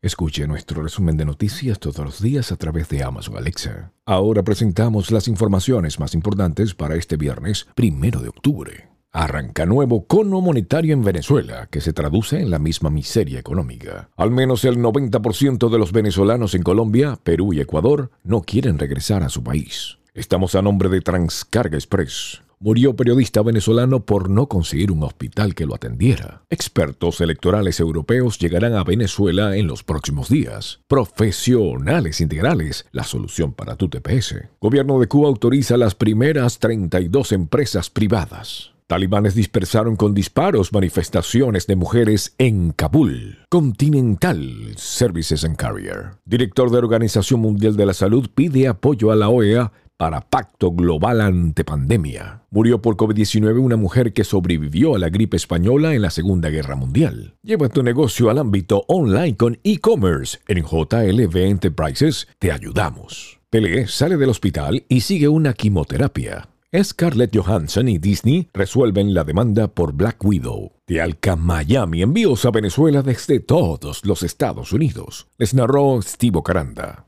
Escuche nuestro resumen de noticias todos los días a través de Amazon Alexa. Ahora presentamos las informaciones más importantes para este viernes, primero de octubre. Arranca nuevo cono monetario en Venezuela, que se traduce en la misma miseria económica. Al menos el 90% de los venezolanos en Colombia, Perú y Ecuador no quieren regresar a su país. Estamos a nombre de Transcarga Express murió periodista venezolano por no conseguir un hospital que lo atendiera. Expertos electorales europeos llegarán a Venezuela en los próximos días. Profesionales integrales, la solución para tu TPS. Gobierno de Cuba autoriza las primeras 32 empresas privadas. Talibanes dispersaron con disparos manifestaciones de mujeres en Kabul. Continental Services and Carrier. Director de Organización Mundial de la Salud pide apoyo a la OEA para Pacto Global ante Pandemia. Murió por COVID-19 una mujer que sobrevivió a la gripe española en la Segunda Guerra Mundial. Lleva tu negocio al ámbito online con e-commerce. En JLV Enterprises te ayudamos. Pelé sale del hospital y sigue una quimioterapia. Scarlett Johansson y Disney resuelven la demanda por Black Widow. De Alca Miami envíos a Venezuela desde todos los Estados Unidos. Les narró Steve Caranda.